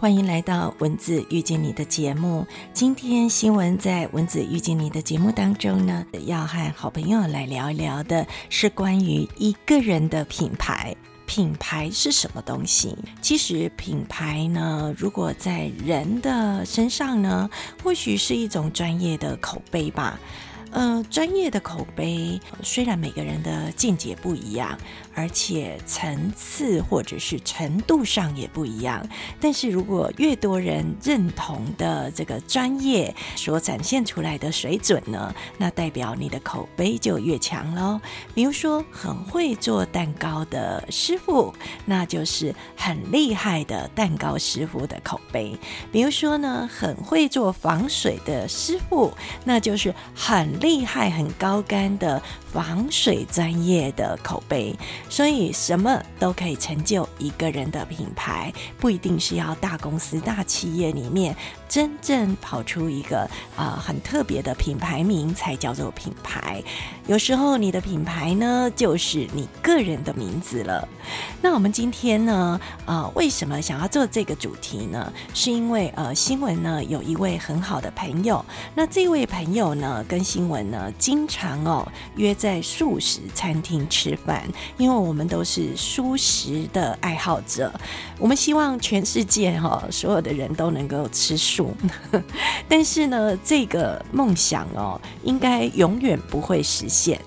欢迎来到文字遇见你的节目。今天新闻在文字遇见你的节目当中呢，要和好朋友来聊一聊的是关于一个人的品牌。品牌是什么东西？其实品牌呢，如果在人的身上呢，或许是一种专业的口碑吧。呃，专业的口碑虽然每个人的见解不一样，而且层次或者是程度上也不一样，但是如果越多人认同的这个专业所展现出来的水准呢，那代表你的口碑就越强喽。比如说，很会做蛋糕的师傅，那就是很厉害的蛋糕师傅的口碑；比如说呢，很会做防水的师傅，那就是很。厉害、很高干的防水专业的口碑，所以什么都可以成就一个人的品牌，不一定是要大公司、大企业里面。真正跑出一个啊很特别的品牌名才叫做品牌。有时候你的品牌呢，就是你个人的名字了。那我们今天呢，呃，为什么想要做这个主题呢？是因为呃，新闻呢有一位很好的朋友，那这位朋友呢，跟新我呢经常哦约在素食餐厅吃饭，因为我们都是素食的爱好者，我们希望全世界哈所有的人都能够吃素。但是呢，这个梦想哦，应该永远不会实现。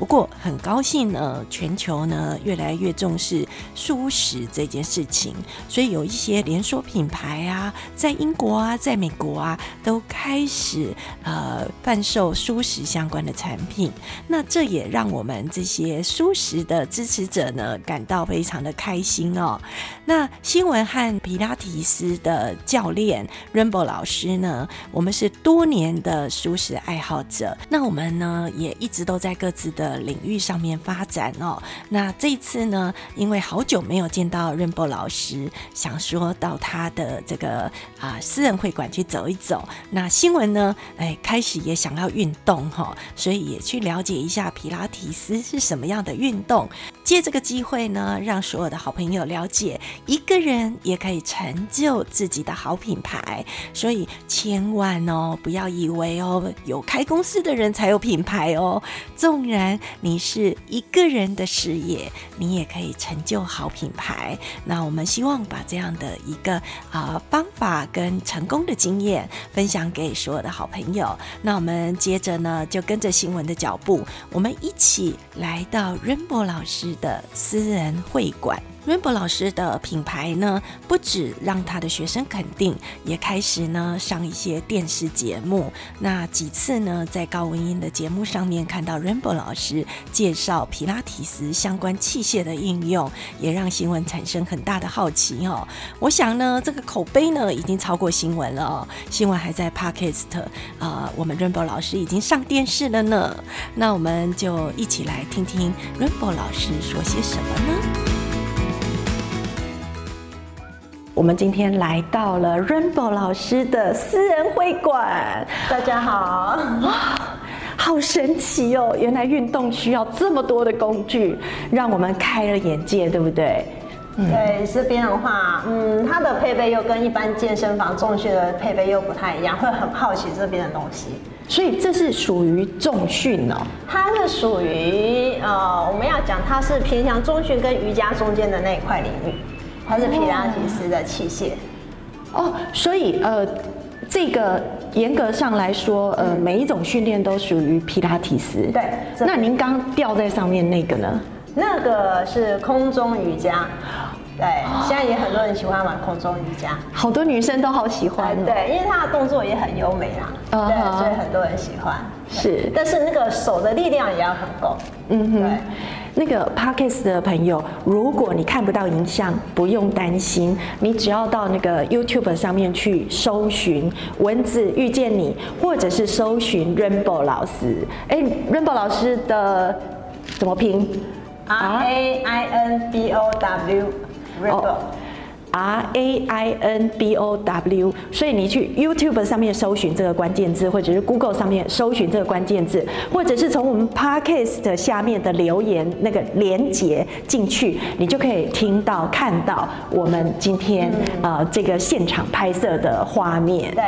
不过很高兴呢，全球呢越来越重视素食这件事情，所以有一些连锁品牌啊，在英国啊，在美国啊，都开始呃贩售素食相关的产品。那这也让我们这些素食的支持者呢感到非常的开心哦。那新闻和皮拉提斯的教练 Rainbow 老师呢，我们是多年的素食爱好者，那我们呢也一直都在各自的。领域上面发展哦，那这次呢，因为好久没有见到 Rainbow 老师，想说到他的这个啊私人会馆去走一走。那新闻呢，哎，开始也想要运动哈，所以也去了解一下皮拉提斯是什么样的运动。借这个机会呢，让所有的好朋友了解，一个人也可以成就自己的好品牌。所以千万哦，不要以为哦，有开公司的人才有品牌哦，纵然。你是一个人的事业，你也可以成就好品牌。那我们希望把这样的一个啊方法跟成功的经验分享给所有的好朋友。那我们接着呢，就跟着新闻的脚步，我们一起来到 Rainbow 老师的私人会馆。Rainbow 老师的品牌呢，不止让他的学生肯定，也开始呢上一些电视节目。那几次呢，在高文英的节目上面看到 Rainbow 老师介绍皮拉提斯相关器械的应用，也让新闻产生很大的好奇哦。我想呢，这个口碑呢已经超过新闻了哦。新闻还在 Podcast，啊，我们 Rainbow 老师已经上电视了呢。那我们就一起来听听 Rainbow 老师说些什么呢？我们今天来到了 Rainbow 老师的私人会馆。大家好，哇，好神奇哦！原来运动需要这么多的工具，让我们开了眼界，对不对？对，这边的话，嗯，它的配备又跟一般健身房重训的配备又不太一样，会很好奇这边的东西。所以这是属于重训哦。它是属于呃，我们要讲它是偏向重训跟瑜伽中间的那一块领域。它是皮拉提斯的器械哦，所以呃，这个严格上来说，呃，每一种训练都属于皮拉提斯。对，那您刚吊在上面那个呢？那个是空中瑜伽。对，现在也很多人喜欢玩空中瑜伽，好多女生都好喜欢。对，因为它的动作也很优美啦，对，所以很多人喜欢。是，但是那个手的力量也要很够。嗯哼。对。那个 Parkes 的朋友，如果你看不到影像，不用担心，你只要到那个 YouTube 上面去搜寻文字遇见你，或者是搜寻 Rainbow 老师。哎，Rainbow 老师的怎么拼？R A I N B O W Rainbow。R A I N B O W，所以你去 YouTube 上面搜寻这个关键字，或者是 Google 上面搜寻这个关键字，或者是从我们 Podcast 下面的留言那个连接进去，你就可以听到看到我们今天呃这个现场拍摄的画面。对，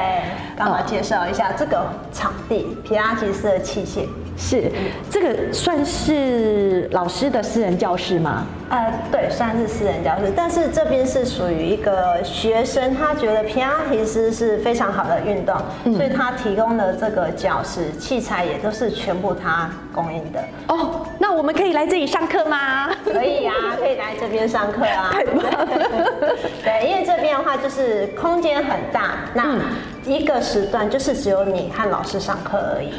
刚好介绍一下这个场地，皮拉提斯的器械。是，这个算是老师的私人教室吗？呃，对，算是私人教室，但是这边是属于一个学生，他觉得皮拉提斯是非常好的运动，所以他提供的这个教室器材也都是全部他供应的。哦，那我们可以来这里上课吗？可以啊，可以来这边上课啊。对，因为这边的话就是空间很大，那一个时段就是只有你和老师上课而已。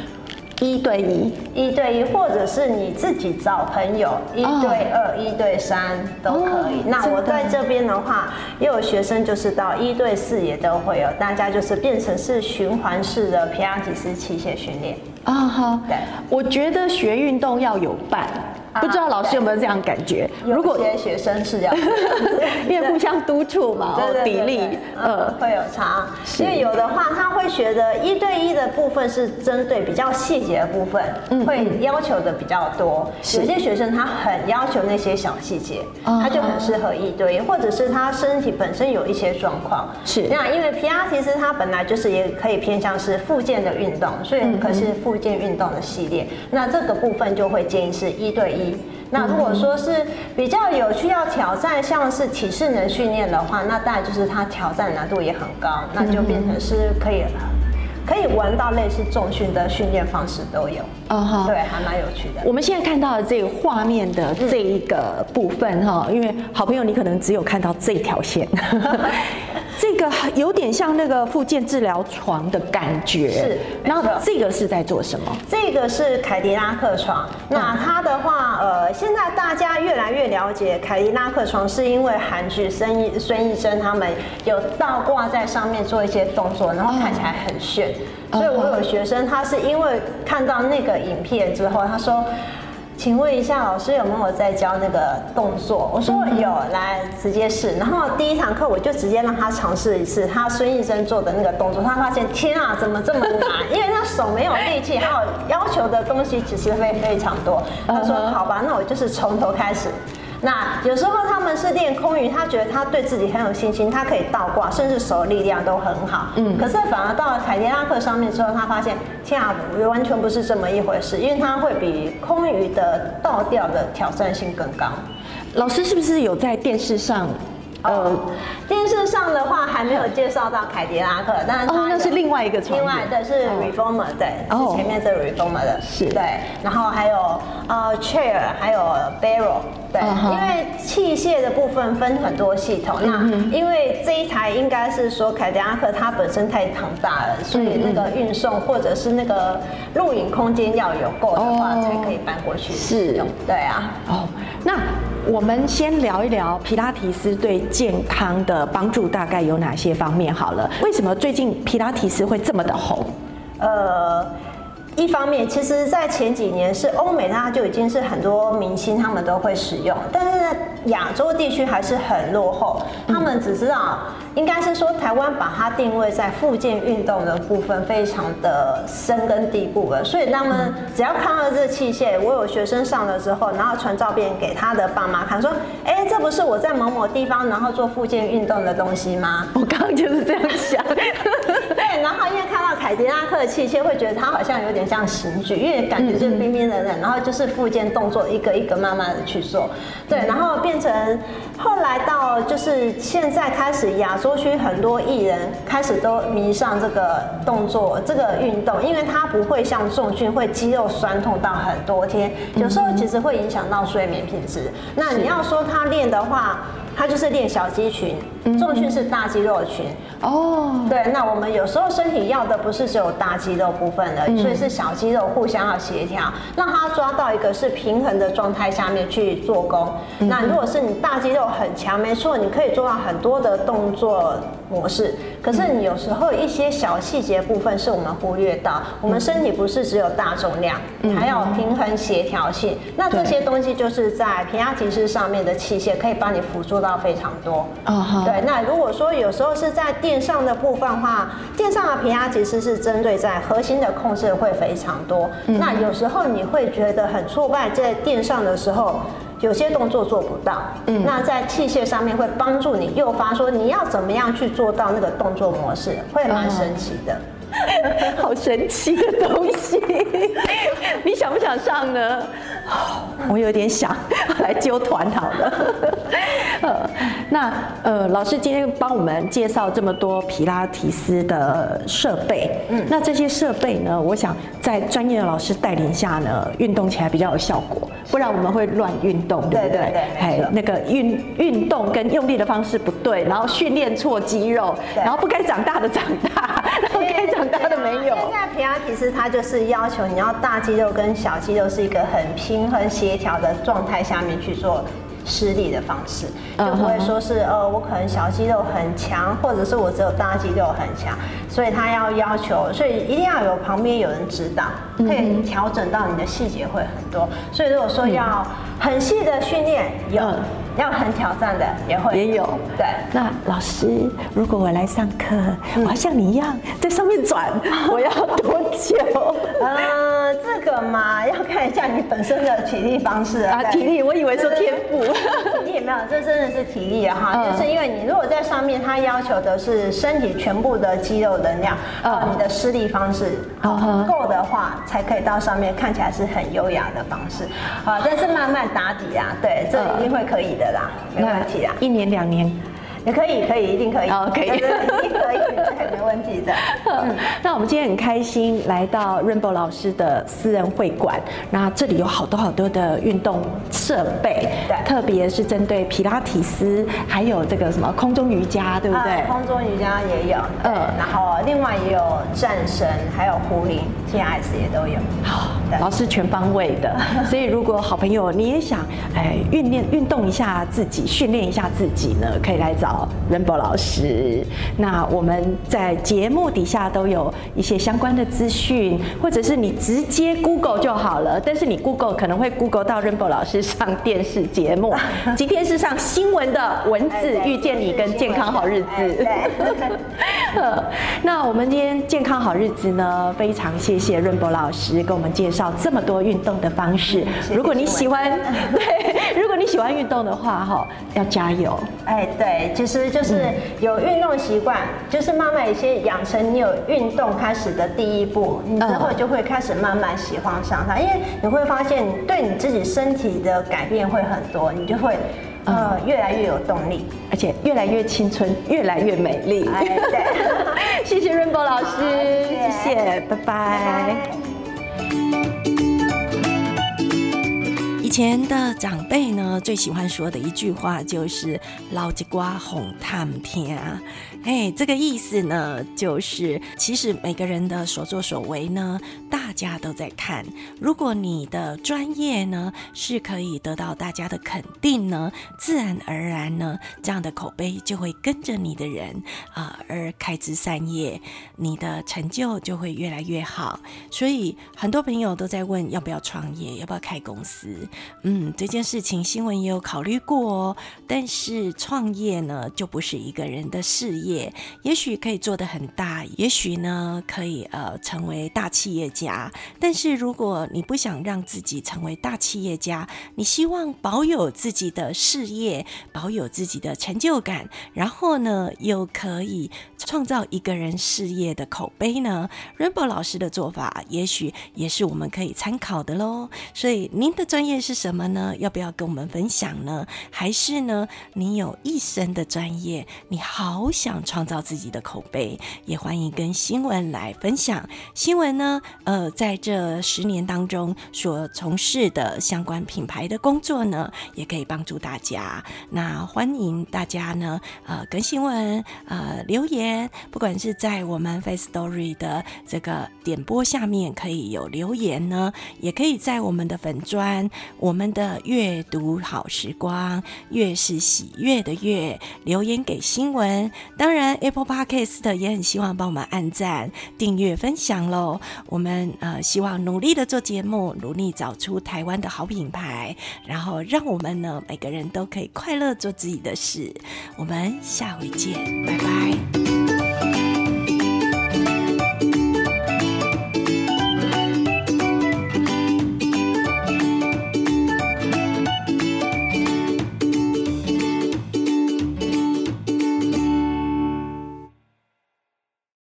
一对一，一对一，或者是你自己找朋友，一对二、一对三都可以。那我在这边的话，也有学生就是到一对四也都会有，大家就是变成是循环式的皮拉提斯器械训练。啊哈，对，我觉得学运动要有伴。不知道老师有没有这样感觉？如果些学生是这样，因为互相督促嘛，砥砺，呃，会有差。因为有的话，他会觉得一对一的部分是针对比较细节的部分，会要求的比较多。有些学生他很要求那些小细节，他就很适合一对一，或者是他身体本身有一些状况。是那因为皮拉提斯它本来就是也可以偏向是附件的运动，所以可是附件运动的系列。那这个部分就会建议是一对一。那如果说是比较有趣要挑战，像是体适能训练的话，那当然就是它挑战难度也很高，那就变成是可以可以玩到类似重训的训练方式都有。啊哈，对，还蛮有趣的。我们现在看到的这个画面的这一个部分哈，因为好朋友你可能只有看到这条线。这个有点像那个复健治疗床的感觉，是。然后这个是在做什么？这个是凯迪拉克床。那它的话，呃，现在大家越来越了解凯迪拉克床，是因为韩剧孙艺孙艺珍他们有倒挂在上面做一些动作，然后看起来很炫。所以我有学生，他是因为看到那个影片之后，他说。请问一下，老师有没有在教那个动作？我说有，来直接试。然后第一堂课我就直接让他尝试一次他孙医生做的那个动作，他发现天啊，怎么这么难？因为他手没有力气，还有要求的东西其实会非常多。他说好吧，那我就是从头开始。那有时候他们是练空余，他觉得他对自己很有信心，他可以倒挂，甚至手力量都很好。嗯。可是反而到了凯迪拉克上面之后，他发现天啊，完全不是这么一回事，因为他会比空余的倒吊的挑战性更高。老师是不是有在电视上？呃，电视上的话还没有介绍到凯迪拉克，但是哦，那是另外一个另外的是 Reformer，对，是前面是 Reformer 的，是。对，然后还有呃 Chair，还有 Barrel，对，因为器械的部分分很多系统，那因为这一台应该是说凯迪拉克它本身太庞大了，所以那个运送或者是那个录影空间要有够的话，才可以搬过去使用，对啊，哦，那。我们先聊一聊皮拉提斯对健康的帮助大概有哪些方面好了。为什么最近皮拉提斯会这么的红？呃。一方面，其实，在前几年是欧美，它就已经是很多明星他们都会使用，但是亚洲地区还是很落后。他们只知道，应该是说台湾把它定位在附件运动的部分非常的深根蒂固了，所以他们只要看到这器械，我有学生上了之后，然后传照片给他的爸妈看，说：“哎，这不是我在某某地方然后做附件运动的东西吗？”我刚刚就是这样想。凯迪拉克的器械，会觉得它好像有点。像刑具，因为感觉就是冰冰冷冷，然后就是附件动作一个一个慢慢的去做，对，然后变成后来到就是现在开始亚洲区很多艺人开始都迷上这个动作这个运动，因为它不会像重训会肌肉酸痛到很多天，有时候其实会影响到睡眠品质。那你要说他练的话。它就是练小肌群，重训是大肌肉群。哦，对，那我们有时候身体要的不是只有大肌肉部分的，所以是小肌肉互相要协调，让它抓到一个是平衡的状态下面去做功。那如果是你大肌肉很强，没错，你可以做到很多的动作。模式。可是你有时候一些小细节部分是我们忽略到，我们身体不是只有大重量，还有平衡协调性。那这些东西就是在平压提斯上面的器械可以帮你辅助到非常多。对，那如果说有时候是在垫上的部分的话，垫上的平压提斯是针对在核心的控制会非常多。那有时候你会觉得很挫败，在垫上的时候。有些动作做不到，嗯，那在器械上面会帮助你诱发说你要怎么样去做到那个动作模式，会蛮神奇的，好神奇的东西，你想不想上呢？我有点想 来揪团好了。呃，那呃，老师今天帮我们介绍这么多皮拉提斯的设备，嗯，那这些设备呢，我想在专业的老师带领下呢，运动起来比较有效果，不然我们会乱运动，对不对？哎，那个运运动跟用力的方式不对，然后训练错肌肉，然后不该长大的长大，然后该长大的没有。现在平安其实它就是要求你要大肌肉跟小肌肉是一个很平衡协调的状态下面去做。施力的方式，就不会说是呃，我可能小肌肉很强，或者是我只有大肌肉很强，所以他要要求，所以一定要有旁边有人指导，可以调整到你的细节会很多。所以如果说要很细的训练，有。要很挑战的也会也有对。那老师，如果我来上课，我要像你一样在上面转，我要多久？呃，这个嘛，要看一下你本身的体力方式啊。体力，我以为说天赋。体力没有，这真的是体力哈。就是因为你如果在上面，它要求的是身体全部的肌肉能量，呃，你的施力方式够的话，才可以到上面看起来是很优雅的方式。啊，但是慢慢打底啊，对，这一定会可以的。啦，没问题啊，一年两年。也可以，可以，一定可以。哦，可以，一定可以，这没问题的。嗯，那我们今天很开心来到 Rainbow 老师的私人会馆，那这里有好多好多的运动设备，对，特别是针对皮拉提斯，还有这个什么空中瑜伽，对不对？空中瑜伽也有，嗯，然后另外也有战神，还有壶铃，TS 也都有。好，老师全方位的，所以如果好朋友你也想哎训练运动一下自己，训练一下自己呢，可以来找。Rainbow 老师，那我们在节目底下都有一些相关的资讯，或者是你直接 Google 就好了。但是你 Google 可能会 Google 到 Rainbow 老师上电视节目，今天是上新闻的文字遇见你跟健康好日子。那我们今天健康好日子呢，非常谢谢 Rainbow 老师给我们介绍这么多运动的方式。如果你喜欢，对，如果你喜欢运动的话，哈，要加油。哎，对。其实就是有运动习惯，就是慢慢一些养成你有运动开始的第一步，你之后就会开始慢慢喜欢上它，因为你会发现对你自己身体的改变会很多，你就会呃越来越有动力，而且越来越青春，越来越美丽。对，谢谢 Rainbow 老师，谢谢，拜拜。以前的长辈呢，最喜欢说的一句话就是“老吉瓜红探天”啊。哎，这个意思呢，就是其实每个人的所作所为呢，大家都在看。如果你的专业呢是可以得到大家的肯定呢，自然而然呢，这样的口碑就会跟着你的人啊而开枝散叶，你的成就就会越来越好。所以很多朋友都在问要不要创业，要不要开公司。嗯，这件事情新闻也有考虑过哦。但是创业呢，就不是一个人的事业。也许可以做得很大，也许呢可以呃成为大企业家。但是如果你不想让自己成为大企业家，你希望保有自己的事业，保有自己的成就感，然后呢又可以创造一个人事业的口碑呢？Rainbow 老师的做法，也许也是我们可以参考的喽。所以您的专业是什么呢？要不要跟我们分享呢？还是呢你有一生的专业，你好想。创造自己的口碑，也欢迎跟新闻来分享。新闻呢，呃，在这十年当中所从事的相关品牌的工作呢，也可以帮助大家。那欢迎大家呢，呃，跟新闻呃留言，不管是在我们 Face Story 的这个点播下面可以有留言呢，也可以在我们的粉砖我们的阅读好时光，月是喜悦的月，留言给新闻。当然，Apple Podcast 也很希望帮我们按赞、订阅、分享喽。我们呃希望努力的做节目，努力找出台湾的好品牌，然后让我们呢每个人都可以快乐做自己的事。我们下回见，拜拜。